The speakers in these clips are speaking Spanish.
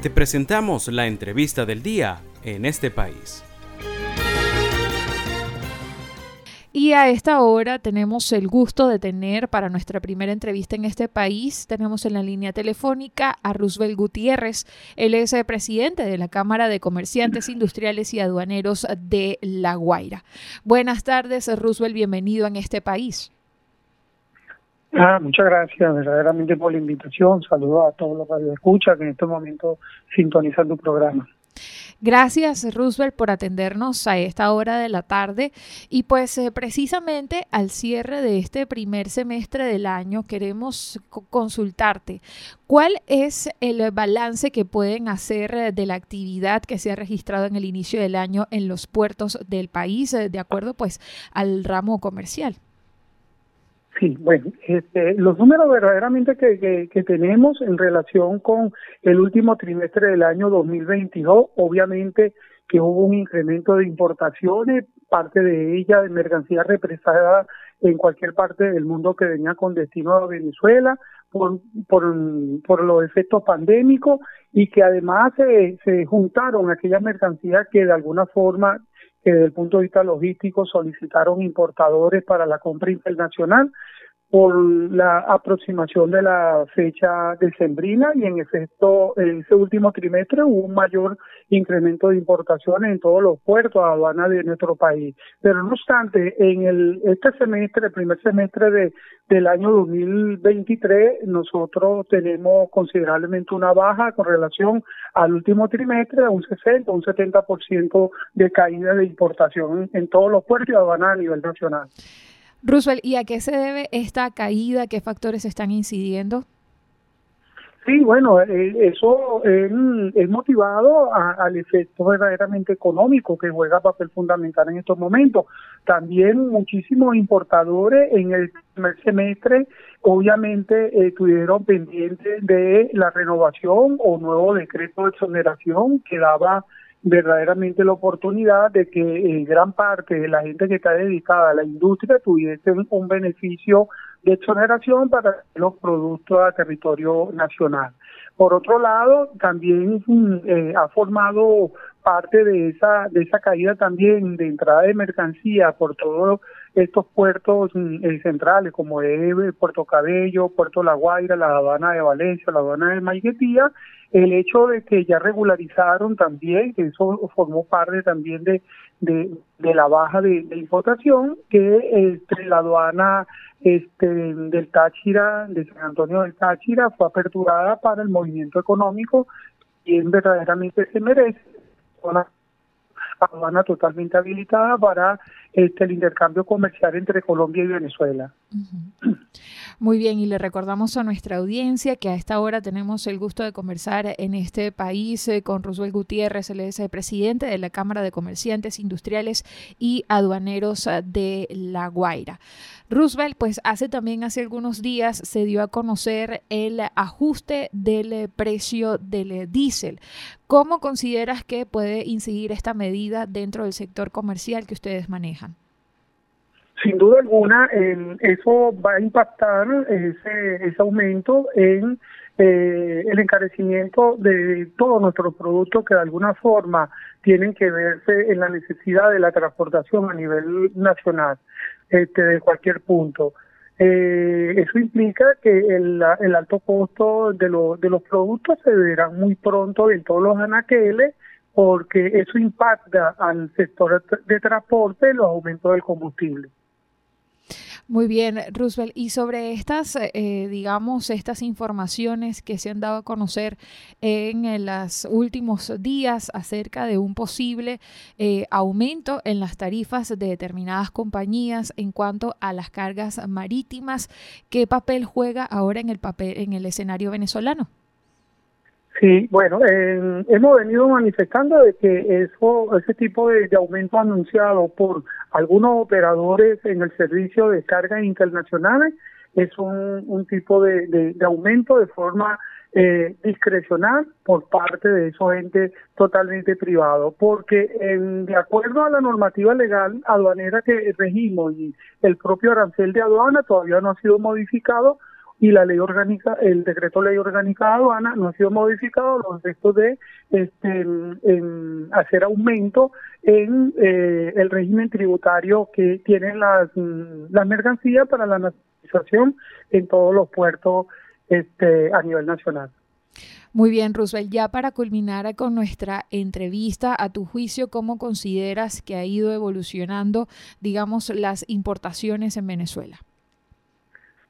Te presentamos la entrevista del día en este país. Y a esta hora tenemos el gusto de tener para nuestra primera entrevista en este país, tenemos en la línea telefónica a Roosevelt Gutiérrez. Él es el presidente de la Cámara de Comerciantes Industriales y Aduaneros de La Guaira. Buenas tardes, Roosevelt, bienvenido en este país. Ah, muchas gracias verdaderamente por la invitación. Saludos a todos los que escuchan que en este momento sintonizan tu programa. Gracias, Roosevelt, por atendernos a esta hora de la tarde. Y pues eh, precisamente al cierre de este primer semestre del año queremos consultarte cuál es el balance que pueden hacer eh, de la actividad que se ha registrado en el inicio del año en los puertos del país, eh, de acuerdo pues al ramo comercial. Sí, bueno, este, los números verdaderamente que, que, tenemos en relación con el último trimestre del año 2022, obviamente que hubo un incremento de importaciones, parte de ella de mercancía represada en cualquier parte del mundo que venía con destino a Venezuela por, por, por los efectos pandémicos y que además se, se juntaron aquellas mercancías que de alguna forma que desde el punto de vista logístico solicitaron importadores para la compra internacional por la aproximación de la fecha decembrina y en efecto en ese último trimestre hubo un mayor incremento de importaciones en todos los puertos aduanas de nuestro país. Pero no obstante, en el este semestre, el primer semestre de, del año 2023, nosotros tenemos considerablemente una baja con relación al último trimestre, un 60, un 70% de caída de importación en todos los puertos y aduanas a nivel nacional. Roosevelt, ¿y a qué se debe esta caída? ¿Qué factores están incidiendo? Sí, bueno, eh, eso es, motivado al efecto verdaderamente económico que juega papel fundamental en estos momentos. También muchísimos importadores en el primer semestre obviamente eh, estuvieron pendientes de la renovación o nuevo decreto de exoneración que daba verdaderamente la oportunidad de que eh, gran parte de la gente que está dedicada a la industria tuviese un beneficio de exoneración para los productos a territorio nacional. Por otro lado, también mm, eh, ha formado parte de esa de esa caída también de entrada de mercancía por todos estos puertos mm, eh, centrales como es Puerto Cabello, Puerto La Guaira, la aduana de Valencia, la aduana de Maiguetía, el hecho de que ya regularizaron también, que eso formó parte también de, de, la baja de, importación, que este, la aduana este, del Táchira, de San Antonio del Táchira, fue aperturada para el movimiento económico, y verdaderamente se merece aduana totalmente habilitada para este, el intercambio comercial entre Colombia y Venezuela. Muy bien, y le recordamos a nuestra audiencia que a esta hora tenemos el gusto de conversar en este país eh, con Roosevelt Gutiérrez, el presidente de la Cámara de Comerciantes Industriales y Aduaneros eh, de La Guaira. Roosevelt, pues hace también hace algunos días se dio a conocer el ajuste del precio del diésel. ¿Cómo consideras que puede incidir esta medida dentro del sector comercial que ustedes manejan? Sin duda alguna, eso va a impactar ese, ese aumento en eh, el encarecimiento de todos nuestros productos que de alguna forma tienen que verse en la necesidad de la transportación a nivel nacional este, de cualquier punto. Eh, eso implica que el, el alto costo de, de los productos se verá muy pronto en todos los anaqueles porque eso impacta al sector de transporte los aumentos del combustible. Muy bien, Roosevelt. Y sobre estas, eh, digamos, estas informaciones que se han dado a conocer en, los últimos días acerca de un posible eh, aumento en las tarifas de determinadas compañías en cuanto a las cargas marítimas, ¿qué papel juega ahora en el papel en el escenario venezolano? Sí, bueno, hemos venido manifestando de que eso, ese tipo de, aumento anunciado por algunos operadores en el servicio de cargas internacionales es un, tipo de, aumento de forma eh, discrecional por parte de esos entes totalmente privados, porque de acuerdo a la normativa legal aduanera que regimos y el propio arancel de aduana todavía no ha sido modificado, y la ley orgánica, el decreto ley orgánica de aduana no ha sido modificado los efectos de este, hacer aumento en eh, el régimen tributario que tienen las, las mercancías para la nacionalización en todos los puertos este, a nivel nacional. Muy bien, Roosevelt, ya para culminar con nuestra entrevista, a tu juicio, ¿cómo consideras que ha ido evolucionando, digamos, las importaciones en Venezuela?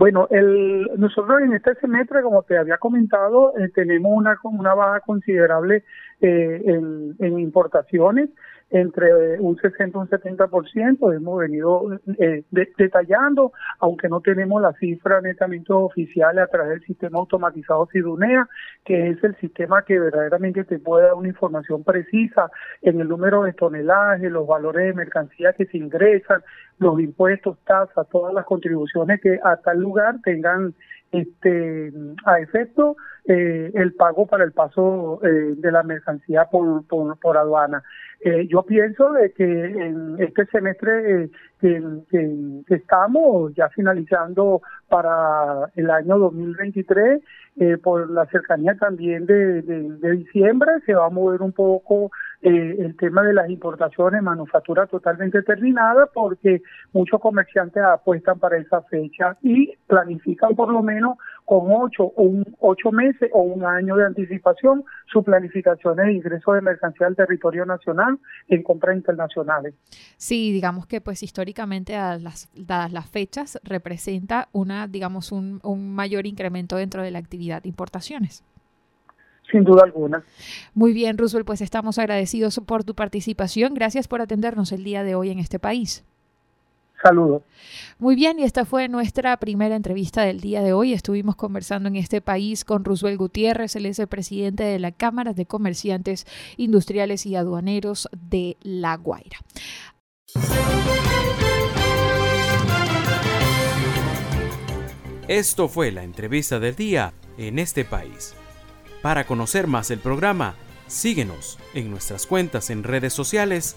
Bueno, el, nosotros en este semestre, como te había comentado, eh, tenemos una, una baja considerable eh, en, en importaciones entre un 60 y un 70%. Hemos venido eh, detallando, aunque no tenemos la cifra netamente oficial a través del sistema automatizado Sidunea, que es el sistema que verdaderamente te puede dar una información precisa en el número de toneladas, los valores de mercancía que se ingresan, los impuestos, tasas, todas las contribuciones que a tal lugar tengan este a efecto eh, el pago para el paso eh, de la mercancía por, por, por aduana. Eh, yo pienso de que en este semestre eh, que, estamos ya finalizando para el año 2023, eh, por la cercanía también de, de, diciembre, se va a mover un poco eh, el tema de las importaciones, manufactura totalmente terminada, porque muchos comerciantes apuestan para esa fecha y planifican por lo menos con ocho un, ocho meses o un año de anticipación su planificación de ingreso de mercancía al territorio nacional en compras internacionales. Sí, digamos que pues históricamente dadas las, las fechas representa una, digamos, un, un mayor incremento dentro de la actividad de importaciones. Sin duda alguna. Muy bien, Roosevelt, pues estamos agradecidos por tu participación. Gracias por atendernos el día de hoy en este país. Saludos. Muy bien, y esta fue nuestra primera entrevista del día de hoy. Estuvimos conversando en este país con Roosevelt Gutiérrez, él es el presidente de la Cámara de Comerciantes Industriales y Aduaneros de La Guaira. Esto fue la entrevista del día en este país. Para conocer más el programa, síguenos en nuestras cuentas en redes sociales.